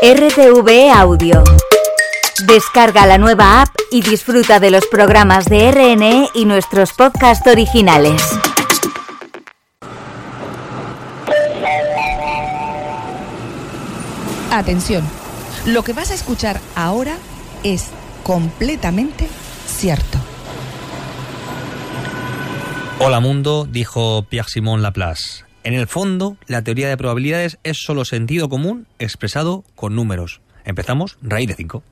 RTV Audio. Descarga la nueva app y disfruta de los programas de RNE y nuestros podcasts originales. Atención, lo que vas a escuchar ahora es completamente cierto. Hola mundo, dijo Pierre-Simon Laplace. En el fondo, la teoría de probabilidades es solo sentido común expresado con números. Empezamos, raíz de 5.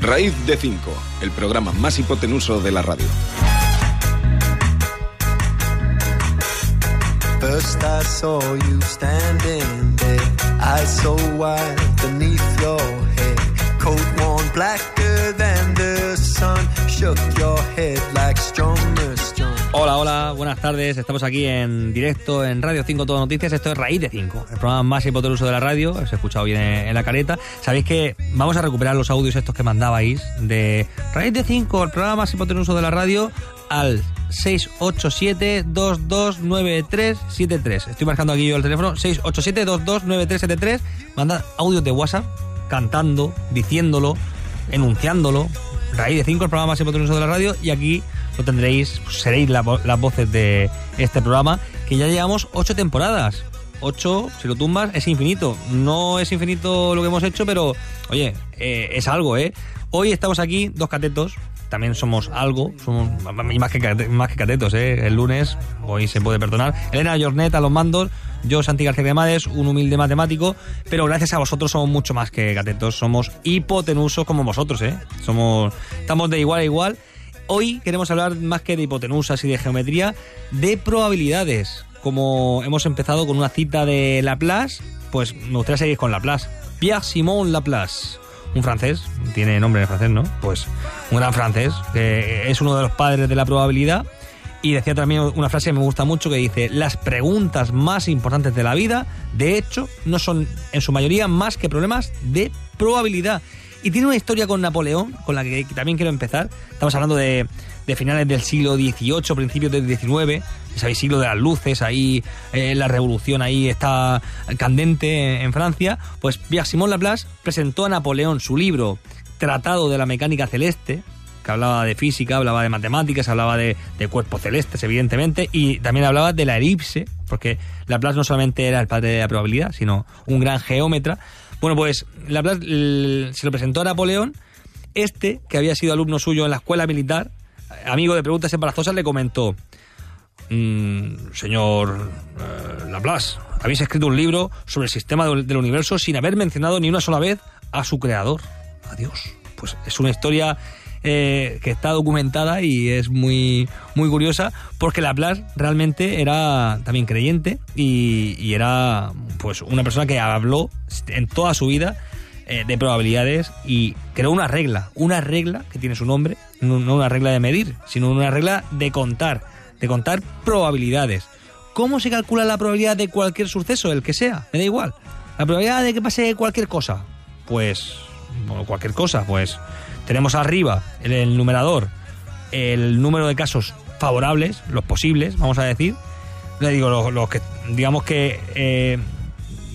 Raíz de 5, el programa más hipotenuso de la radio. First I saw you standing there, eyes so wide beneath your head, coat worn blacker Hola, hola, buenas tardes. Estamos aquí en directo en Radio 5 Todo Noticias. Esto es Raíz de 5, el programa más hipotenuso de la radio. Os he escuchado bien en la careta. Sabéis que vamos a recuperar los audios estos que mandabais de Raíz de 5, el programa más hipotenuso de la radio, al 687-229373. Estoy marcando aquí yo el teléfono. 687-229373. Mandad audios de WhatsApp cantando, diciéndolo, enunciándolo. Raíz de 5, el programa más hipotenuso de la radio. Y aquí lo tendréis, pues, seréis las voces de este programa, que ya llevamos ocho temporadas. Ocho, si lo tumbas, es infinito. No es infinito lo que hemos hecho, pero, oye, eh, es algo, ¿eh? Hoy estamos aquí, dos catetos, también somos algo, somos más que, más que catetos, ¿eh? El lunes, hoy se puede perdonar. Elena Jornet a los mandos, yo, Santi García Cremades, un humilde matemático, pero gracias a vosotros somos mucho más que catetos, somos hipotenusos como vosotros, ¿eh? Somos, estamos de igual a igual. Hoy queremos hablar más que de hipotenusas y de geometría, de probabilidades. Como hemos empezado con una cita de Laplace, pues me gustaría seguir con Laplace. Pierre-Simon Laplace, un francés, tiene nombre en francés, ¿no? Pues un gran francés, que es uno de los padres de la probabilidad. Y decía también una frase que me gusta mucho que dice, las preguntas más importantes de la vida, de hecho, no son en su mayoría más que problemas de probabilidad. Y tiene una historia con Napoleón, con la que también quiero empezar. Estamos hablando de, de finales del siglo XVIII, principios del XIX, sabéis, siglo de las luces, ahí eh, la revolución ahí está candente en Francia. Pues Pierre-Simon Laplace presentó a Napoleón su libro Tratado de la Mecánica Celeste, que hablaba de física, hablaba de matemáticas, hablaba de, de cuerpos celestes, evidentemente, y también hablaba de la elipse, porque Laplace no solamente era el padre de la probabilidad, sino un gran geómetra. Bueno, pues Laplace se lo presentó a Napoleón. Este, que había sido alumno suyo en la escuela militar, amigo de preguntas embarazosas, le comentó: "Mm, Señor eh, Laplace, habéis escrito un libro sobre el sistema del, universo sin haber mencionado ni una sola vez a su creador. Adiós. Pues es una historia eh, que está documentada y es muy, muy curiosa porque Laplace realmente era también creyente y, era pues una persona que habló en toda su vida eh, de probabilidades y creó una regla, una regla que tiene su nombre, no, no una regla de medir, sino una regla de contar, de contar probabilidades. ¿Cómo se calcula la probabilidad de cualquier suceso, el que sea? Me da igual. La probabilidad de que pase cualquier cosa, pues, bueno, cualquier cosa, pues tenemos arriba en el numerador el número de casos favorables, los posibles, vamos a decir. Le digo, los, los que, digamos que eh,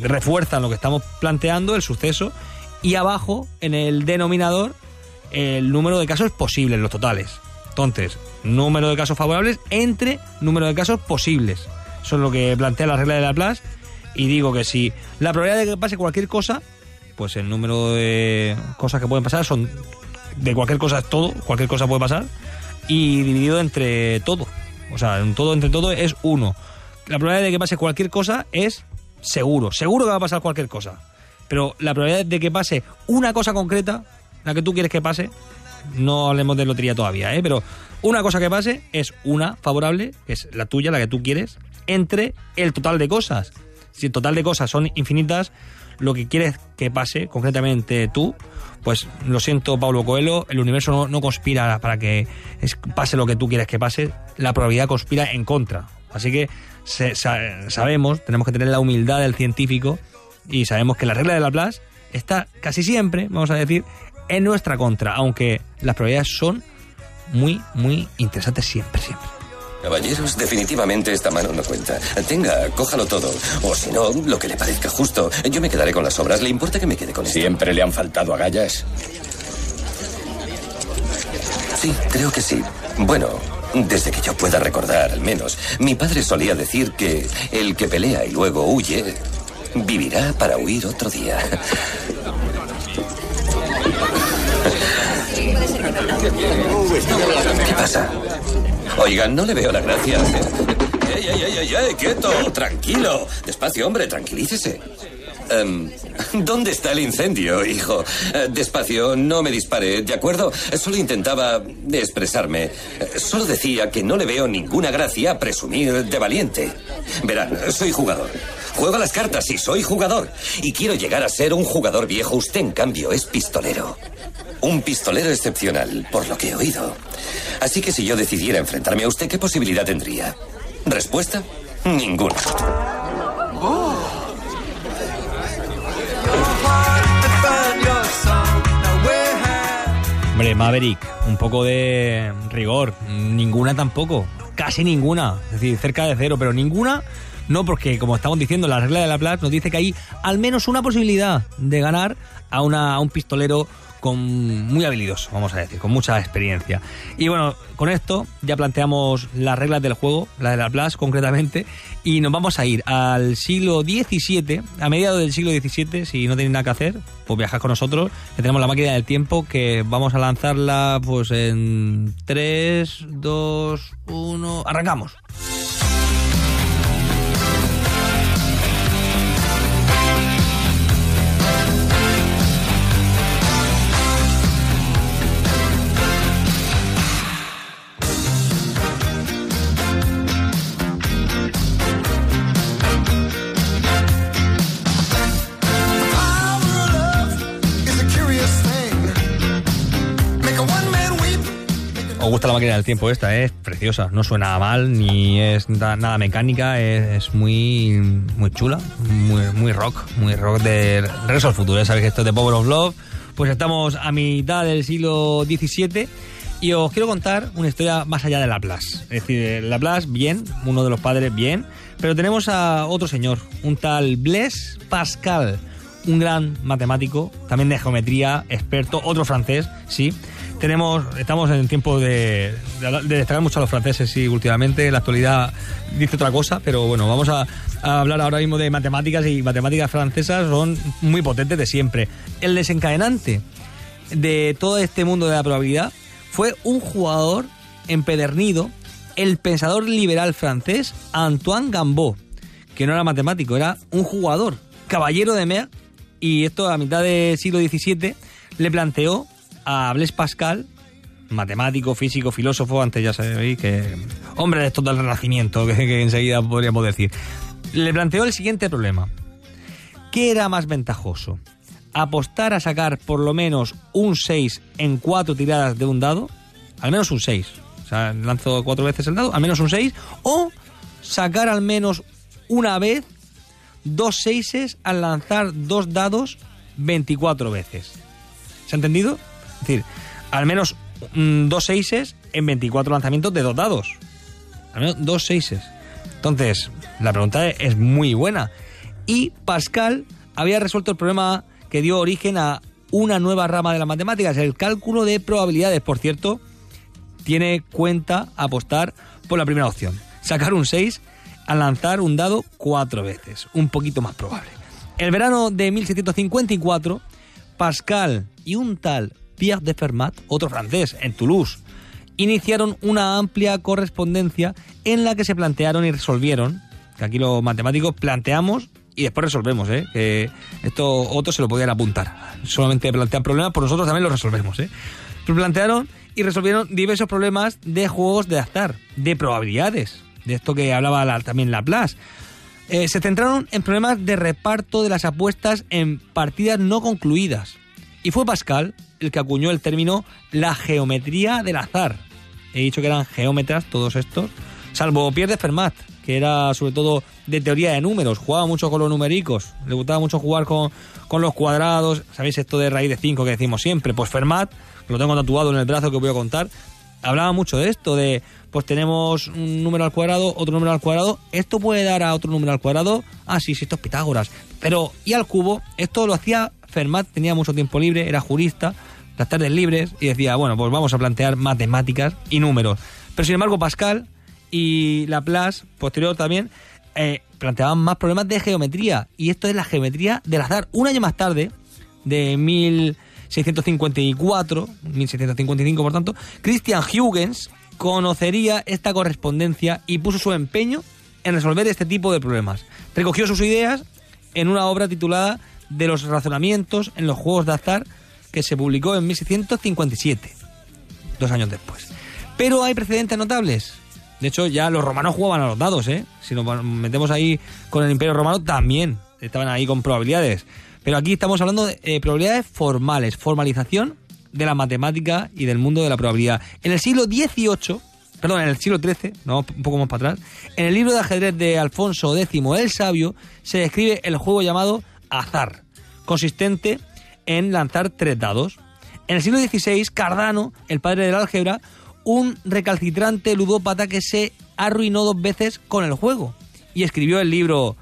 refuerzan lo que estamos planteando, el suceso, y abajo, en el denominador, el número de casos posibles, los totales. Entonces, número de casos favorables entre número de casos posibles. Eso es lo que plantea la regla de Laplace. Y digo que si la probabilidad de que pase cualquier cosa, pues el número de cosas que pueden pasar son de cualquier cosa es todo, cualquier cosa puede pasar, y dividido entre todo. O sea, en todo entre todo es uno. La probabilidad de que pase cualquier cosa es seguro, seguro que va a pasar cualquier cosa. Pero la probabilidad de que pase una cosa concreta, la que tú quieres que pase, no hablemos de lotería todavía, ¿eh? pero una cosa que pase es una favorable, que es la tuya, la que tú quieres, entre el total de cosas. Si el total de cosas son infinitas, lo que quieres que pase, concretamente tú, pues lo siento, Pablo Coelho, el universo no, no conspira para que pase lo que tú quieres que pase, la probabilidad conspira en contra. Así que se- sa- sabemos, tenemos que tener la humildad del científico y sabemos que la regla de Laplace está casi siempre, vamos a decir, en nuestra contra, aunque las probabilidades son muy, muy interesantes siempre, siempre. Caballeros, definitivamente esta mano no cuenta. Tenga, cójalo todo. O si no, lo que le parezca justo. Yo me quedaré con las obras. ¿Le importa que me quede con esto? ¿Siempre le han faltado agallas? Sí, creo que sí. Bueno, desde que yo pueda recordar, al menos. Mi padre solía decir que el que pelea y luego huye, vivirá para huir otro día. ¿Qué pasa? Oigan, no le veo la gracia. ¡Ey, ey, ey, ey! ¡Quieto! ¡Tranquilo! Despacio, hombre, tranquilícese. Em, ¿Dónde está el incendio, hijo? Eh, despacio, no me dispare, ¿de acuerdo? Solo intentaba expresarme. Eh, Solo decía que no le veo ninguna gracia a presumir de valiente. Verán, soy jugador. Juego las cartas y soy jugador. Y quiero llegar a ser un jugador viejo. Usted, en cambio, es pistolero. Un pistolero excepcional, por lo que he oído. Así que si yo decidiera enfrentarme a usted, ¿qué posibilidad tendría? Respuesta, ninguna. Hombre, Maverick, un poco de rigor. Ninguna tampoco. Casi ninguna. Es decir, cerca de cero, pero ninguna. No, porque como estamos diciendo, la regla de la Plaza nos dice que hay al menos una posibilidad de ganar a, una, a un pistolero con muy habilidoso, vamos a decir, con mucha experiencia. Y bueno, con esto ya planteamos las reglas del juego, la de la Plaza concretamente, y nos vamos a ir al siglo XVII, a mediados del siglo XVII, si no tenéis nada que hacer, pues viajad con nosotros, que tenemos la máquina del tiempo, que vamos a lanzarla pues en 3, 2, 1, arrancamos. Gusta la máquina del tiempo esta, es preciosa, no suena mal, ni es da- nada mecánica, es, muy, muy chula, muy, rock, muy rock de al Futuro, ya sabéis que esto es de Power of Love, pues estamos a mitad del siglo XVII y os quiero contar una historia más allá de Laplace, es decir, Laplace, bien, uno de los padres, bien, pero tenemos a otro señor, un tal Blaise Pascal, un gran matemático, también de geometría, experto, otro francés, sí. Tenemos, estamos en tiempo de, de, de destacar mucho a los franceses, sí, últimamente. En la actualidad dice otra cosa, pero bueno, vamos a, a hablar ahora mismo de matemáticas y matemáticas francesas son muy potentes de siempre. El desencadenante de todo este mundo de la probabilidad fue un jugador empedernido, el pensador liberal francés Antoine Gambeau, que no era matemático, era un jugador, caballero de Mer, y esto a mitad del siglo XVII le planteó a Blaise Pascal, matemático, físico, filósofo, antes ya sabéis que hombre de todo el renacimiento, que, enseguida podríamos decir, le planteó el siguiente problema. ¿Qué era más ventajoso? ¿Apostar a sacar por lo menos un 6 en cuatro tiradas de un dado? Al menos un 6. O sea, lanzo cuatro veces el dado, al menos un 6. O sacar al menos una vez dos seises al lanzar dos dados 24 veces. ¿Se ha entendido? Decir, al menos mm, dos seises en 24 lanzamientos de dos dados. Al menos dos seises. Entonces, la pregunta es- es muy buena. Y Pascal había resuelto el problema que dio origen a una nueva rama de las matemáticas, el cálculo de probabilidades. Por cierto, tiene cuenta apostar por la primera opción. Sacar un 6 al lanzar un dado cuatro veces. Un poquito más probable. El verano de 1754, Pascal y un tal Pierre de Fermat, otro francés, en Toulouse, iniciaron una amplia correspondencia en la que se plantearon y resolvieron, que aquí los matemáticos planteamos y después resolvemos, ¿eh? que esto otros se lo podían apuntar. Solamente plantean problemas, por nosotros también los resolvemos. ¿eh? Plantearon y resolvieron diversos problemas de juegos de azar, de probabilidades, de esto que hablaba la- también Laplace. Eh, se centraron en problemas de reparto de las apuestas en partidas no concluidas. Y fue Pascal el que acuñó el término la geometría del azar. He dicho que eran geómetras todos estos, salvo Pierre de Fermat, que era sobre todo de teoría de números, jugaba mucho con los numericos, le gustaba mucho jugar con, con los cuadrados, ¿sabéis esto de raíz de 5 que decimos siempre? Pues Fermat, lo tengo tatuado en el brazo que voy a contar, hablaba mucho de esto, de pues tenemos un número al cuadrado, otro número al cuadrado, esto puede dar a otro número al cuadrado, ah, sí, sí, esto es Pitágoras. Pero, y al cubo, esto lo hacía Fermat, tenía mucho tiempo libre, era jurista, las tardes libres, y decía, bueno, pues vamos a plantear matemáticas y números. Pero sin embargo, Pascal y Laplace, posterior también, eh, planteaban más problemas de geometría. Y esto es la geometría del azar. Un año más tarde, de 1654, 1655 por tanto, Christian Huygens conocería esta correspondencia y puso su empeño en resolver este tipo de problemas. Recogió sus ideas en una obra titulada De los razonamientos en los juegos de azar que se publicó en 1657, dos años después. Pero hay precedentes notables. De hecho, ya los romanos jugaban a los dados, ¿eh? Si nos metemos ahí con el Imperio Romano, también estaban ahí con probabilidades. Pero aquí estamos hablando de eh, probabilidades formales, formalización de la matemática y del mundo de la probabilidad. En el siglo XVIII, perdón, en el siglo XIII, no, un poco más para atrás, en el libro de ajedrez de Alfonso X el Sabio se describe el juego llamado azar, consistente en lanzar tres dados. En el siglo XVI, Cardano, el padre del álgebra, un recalcitrante ludópata que se arruinó dos veces con el juego y escribió el libro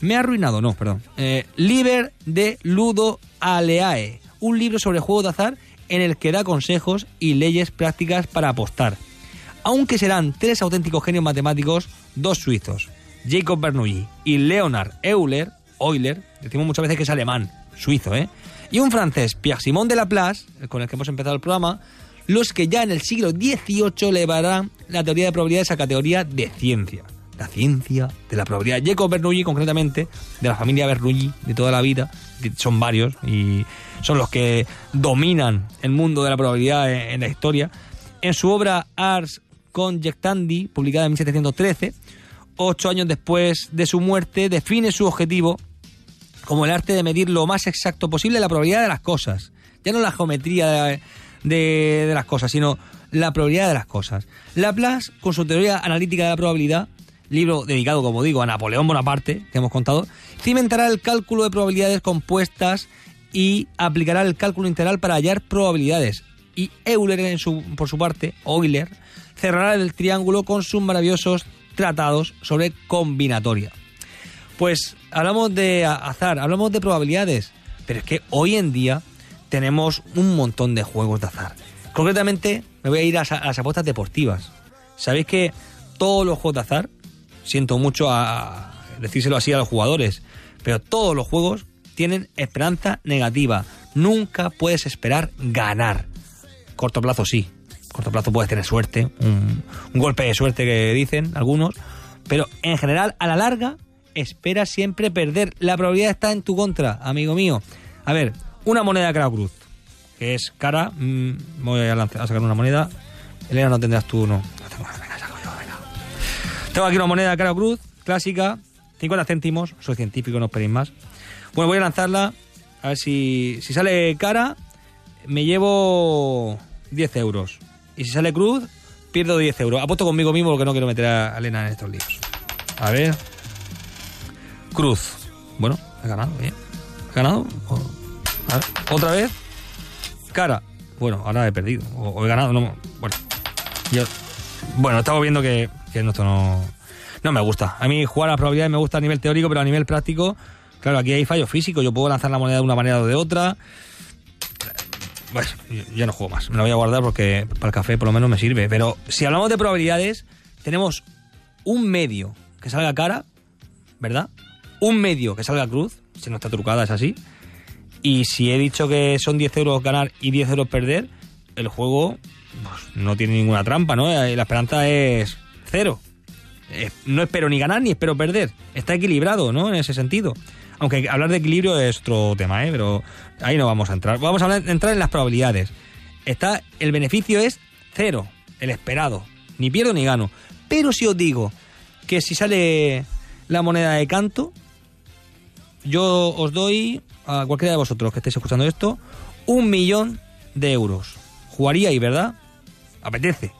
me ha arruinado, no, perdón. Eh, Liber de Ludo Aleae, un libro sobre juegos de azar en el que da consejos y leyes prácticas para apostar. Aunque serán tres auténticos genios matemáticos, dos suizos, Jacob Bernoulli y Leonard Euler, Euler, decimos muchas veces que es alemán, suizo, ¿eh? Y un francés, Pierre-Simon de Laplace, con el que hemos empezado el programa, los que ya en el siglo XVIII elevarán la teoría de probabilidades a categoría de ciencia la ciencia de la probabilidad. Jacob Bernoulli, concretamente, de la familia Bernoulli de toda la vida, son varios y son los que dominan el mundo de la probabilidad en, la historia. En su obra Ars Conjectandi, publicada en 1713, ocho años después de su muerte, define su objetivo como el arte de medir lo más exacto posible la probabilidad de las cosas. Ya no la geometría de las cosas, sino la probabilidad de las cosas. Laplace, con su teoría analítica de la probabilidad, libro dedicado, como digo, a Napoleón Bonaparte, que hemos contado, cimentará el cálculo de probabilidades compuestas y aplicará el cálculo integral para hallar probabilidades. Y Euler, por su parte, Euler, cerrará el triángulo con sus maravillosos tratados sobre combinatoria. Pues hablamos de azar, hablamos de probabilidades, pero es que hoy en día tenemos un montón de juegos de azar. Concretamente, me voy a ir a, las apuestas deportivas. ¿Sabéis que todos los juegos de azar siento mucho a decírselo así a los jugadores, pero todos los juegos tienen esperanza negativa. Nunca puedes esperar ganar. Corto plazo sí. Corto plazo puedes tener suerte, un, golpe de suerte que dicen algunos, pero en general a la larga espera siempre perder. La probabilidad está en tu contra, amigo mío. A ver, una moneda cara cruz, que es cara, mm, voy a, a sacar una moneda. Elena, no tendrás tú, no. Tengo aquí una moneda cara cruz, clásica, 50 céntimos, soy científico, no esperéis más. Bueno, voy a lanzarla, a ver si, si sale cara, me llevo 10 euros. Y si sale cruz, pierdo 10 euros. Apuesto conmigo mismo porque no quiero meter a Elena en estos líos. A ver. Cruz. Bueno, he ganado, bien. ¿He ganado? Otra vez. Cara. Bueno, ahora he perdido. O, he ganado, no. Bueno. Yo, bueno, estamos viendo que que esto no, no me gusta. A mí jugar a probabilidades me gusta a nivel teórico, pero a nivel práctico, claro, aquí hay fallo físico. Yo puedo lanzar la moneda de una manera o de otra. Bueno, yo no juego más. Me la voy a guardar porque para el café por lo menos me sirve. Pero si hablamos de probabilidades, tenemos un medio que salga cara, ¿verdad? Un medio que salga cruz, si no está trucada es así. Y si he dicho que son 10 euros ganar y 10 euros perder, el juego pues, no tiene ninguna trampa, ¿no? La esperanza es cero. Eh, no espero ni ganar ni espero perder. Está equilibrado, ¿no? En ese sentido. Aunque hablar de equilibrio es otro tema, ¿eh? Pero ahí no vamos a entrar. Vamos a entrar en las probabilidades. Está, el beneficio es cero, el esperado. Ni pierdo ni gano. Pero si os digo que si sale la moneda de canto, yo os doy a cualquiera de vosotros que estéis escuchando esto un millón de euros. Jugaría ahí, ¿verdad? Apetece.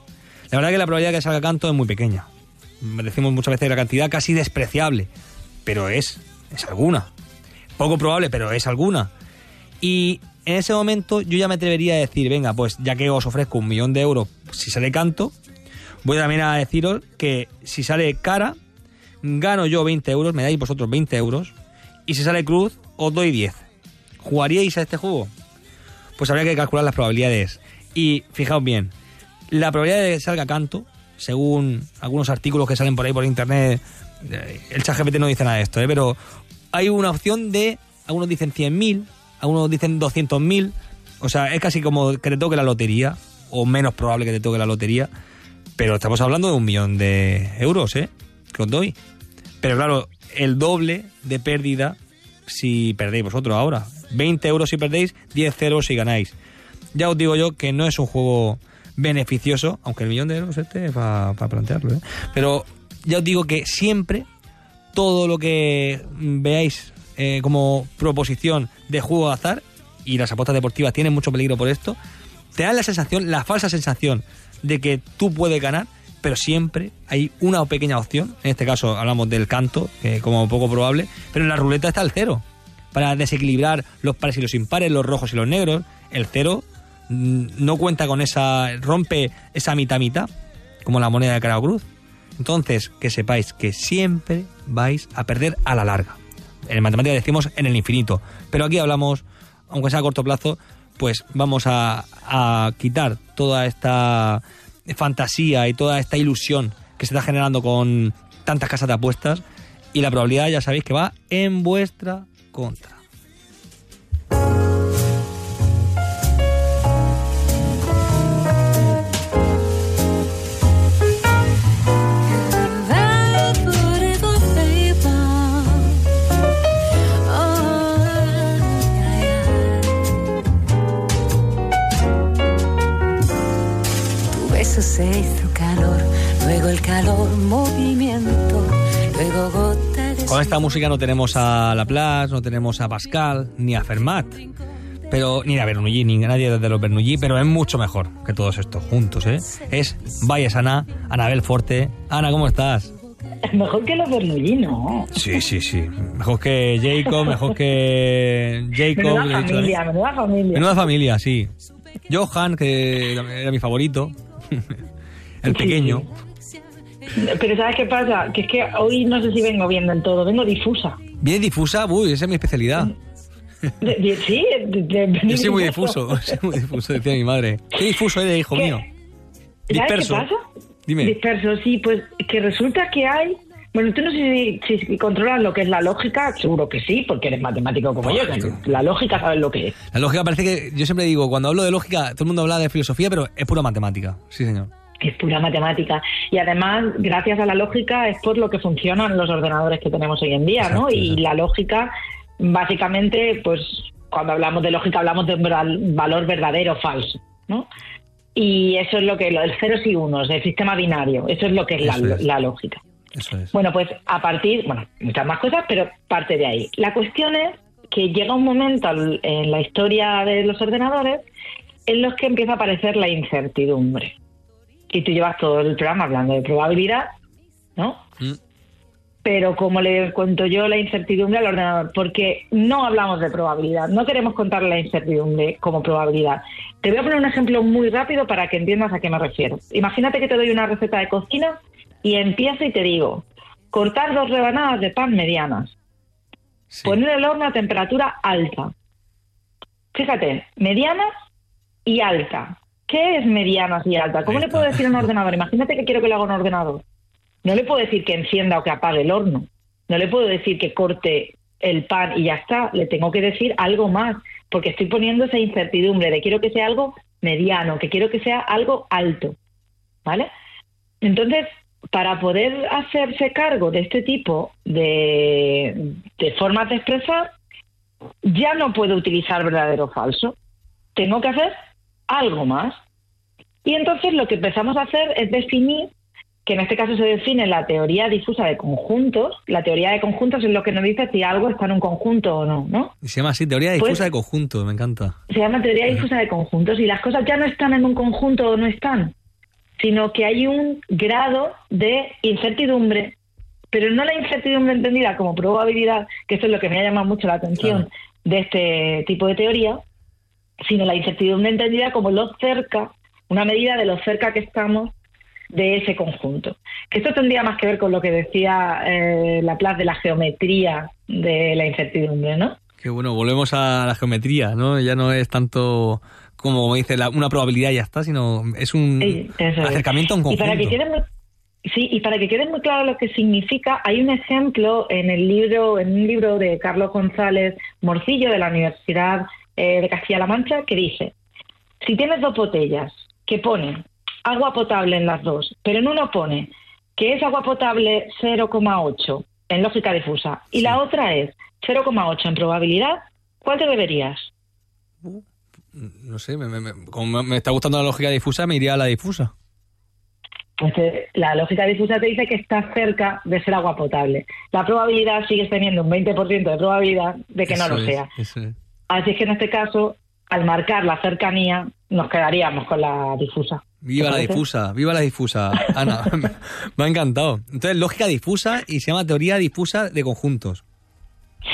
La verdad que la probabilidad de que salga canto es muy pequeña. Decimos muchas veces la cantidad casi despreciable, pero es, es alguna. Poco probable, pero es alguna. Y en ese momento yo ya me atrevería a decir, venga, pues ya que os ofrezco un millón de euros si sale canto, voy también a deciros que si sale cara, gano yo 20 euros, me dais vosotros 20 euros, y si sale cruz, os doy 10. ¿Jugaríais a este juego? Pues habría que calcular las probabilidades. Y fijaos bien, la probabilidad de que salga canto, según algunos artículos que salen por ahí por internet, eh, el chat no dice nada de esto, ¿eh? pero hay una opción de, algunos dicen 100.000, algunos dicen 200.000, o sea, es casi como que te toque la lotería, o menos probable que te toque la lotería, pero estamos hablando de un millón de euros, ¿eh? Que os doy. Pero claro, el doble de pérdida si perdéis vosotros ahora. 20 euros si perdéis, 10 euros si ganáis. Ya os digo yo que no es un juego beneficioso, aunque el millón de euros este para plantearlo, ¿eh? Pero ya os digo que siempre todo lo que veáis eh, como proposición de juego de azar, y las apuestas deportivas tienen mucho peligro por esto, te dan la sensación, la falsa sensación de que tú puedes ganar, pero siempre hay una pequeña opción, en este caso hablamos del canto, que como poco probable, pero en la ruleta está el cero, para desequilibrar los pares y los impares, los rojos y los negros, el cero mm, no cuenta con esa, rompe esa mitad mitad, como la moneda de cara cruz. Entonces, que sepáis que siempre vais a perder a la larga. En matemáticas decimos en el infinito, pero aquí hablamos, aunque sea a corto plazo, pues vamos a, a quitar toda esta fantasía y toda esta ilusión que se está generando con tantas casas de apuestas y la probabilidad ya sabéis que va en vuestra contra. Música no tenemos a Laplace, no tenemos a Pascal, ni a Fermat, pero ni a Bernoulli, ni a nadie de los Bernoulli, pero es mucho mejor que todos estos juntos, ¿eh? Es Valles Ana, Anabel Forte. Ana, ¿cómo estás? Mejor que los Bernoulli, ¿no? Sí, sí, sí. Mejor que Jacob, mejor que Jacob. Menuda familia, menuda familia. Menuda familia, sí. Johan, que era mi favorito. El pequeño. Pero ¿sabes qué pasa? Que es que hoy no sé si vengo bien del todo, vengo difusa. Bien difusa, uy, esa es mi especialidad. De- de- sí, de, Yo soy muy difuso, soy muy difuso, decía mi madre. ¿Qué difuso eres, hijo ¿Qué? mío? ¿Sabes Disperso. qué pasa? Dime. Disperso, sí, pues que resulta que hay... Bueno, tú no sé si, si controlas lo que es la lógica, seguro que sí, porque eres matemático como yo. La lógica sabes lo que es. La lógica parece que, yo siempre digo, cuando hablo de lógica, todo el mundo habla de filosofía, pero es pura matemática. Sí, señor. Es pura matemática. Y además, gracias a la lógica, es por lo que funcionan los ordenadores que tenemos hoy en día, ¿no? Y la lógica, básicamente, pues cuando hablamos de lógica hablamos de un val- valor verdadero o falso, ¿no? Y eso es lo que, del ceros y unos, el sistema binario, eso es lo que es la, Eso es. la lógica. Eso es. Bueno, pues a partir, bueno, muchas más cosas, pero parte de ahí. La cuestión es que llega un momento en la historia de los ordenadores en los que empieza a aparecer la incertidumbre. Y tú llevas todo el programa hablando de probabilidad, ¿no? Mm. Pero como le cuento yo la incertidumbre al ordenador, porque no hablamos de probabilidad, no queremos contar la incertidumbre como probabilidad. Te voy a poner un ejemplo muy rápido para que entiendas a qué me refiero. Imagínate que te doy una receta de cocina y empiezo y te digo, cortar dos rebanadas de pan medianas, Sí. poner el horno a temperatura alta. Fíjate, medianas y alta. ¿Qué es medianas y alta? ¿Cómo le puedo decir a un ordenador? Imagínate que quiero que le haga un ordenador. No le puedo decir que encienda o que apague el horno. No le puedo decir que corte el pan y ya está. Le tengo que decir algo más, porque estoy poniendo esa incertidumbre de quiero que sea algo mediano, que quiero que sea algo alto. ¿Vale? Entonces, para poder hacerse cargo de este tipo de, de formas de expresar, ya no puedo utilizar verdadero o falso. Tengo que hacer algo más. Y entonces lo que empezamos a hacer es definir, que en este caso se define la teoría difusa de conjuntos. La teoría de conjuntos es lo que nos dice si algo está en un conjunto o no, ¿no? Y se llama así, teoría Pues- difusa de conjunto, me encanta. Se llama teoría difusa de conjuntos y las cosas ya no están en un conjunto o no están, sino que hay un grado de incertidumbre, pero no la incertidumbre entendida como probabilidad, que eso es lo que me ha llamado mucho la atención Claro. de este tipo de teoría, sino la incertidumbre entendida como lo cerca, una medida de lo cerca que estamos de ese conjunto. Esto tendría más que ver con lo que decía eh, Laplace de la geometría de la incertidumbre, ¿no? Que bueno, volvemos a la geometría, ¿no? Ya no es tanto como dice la- una probabilidad y ya está, sino es un Sí, eso es. acercamiento a un Y conjunto. para que quede muy, sí, y para que quede muy claro lo que significa, hay un ejemplo en el libro, en un libro de Carlos González Morcillo de la Universidad eh, de Castilla-La Mancha que dice: si tienes dos botellas que ponen agua potable en las dos, pero en uno pone que es agua potable 0,8 en lógica difusa y la otra es 0,8 en probabilidad, ¿cuál te beberías? No sé, me, me- me- como me está gustando la lógica difusa, me iría a la difusa. Pues eh, la lógica difusa te dice que está cerca de ser agua potable. La probabilidad sigues teniendo un 20% de probabilidad de que no lo es, sea. Así es que en este caso, al marcar la cercanía, nos quedaríamos con la difusa. Viva ¿Te la difusa, viva la difusa. Ana, me ha encantado. Entonces, lógica difusa y se llama teoría difusa de conjuntos.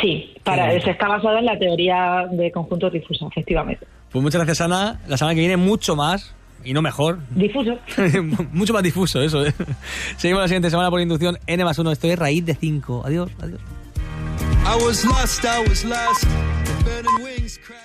Sí, para, se está basado en la teoría de conjuntos difusa, efectivamente. Pues muchas gracias, Ana. La semana que viene mucho más y no mejor. Difuso. mucho más difuso, eso. ¿eh? Seguimos la siguiente semana por inducción N más 1. Esto es raíz de 5. Adiós, adiós. I was lost, I was lost. Burning wings.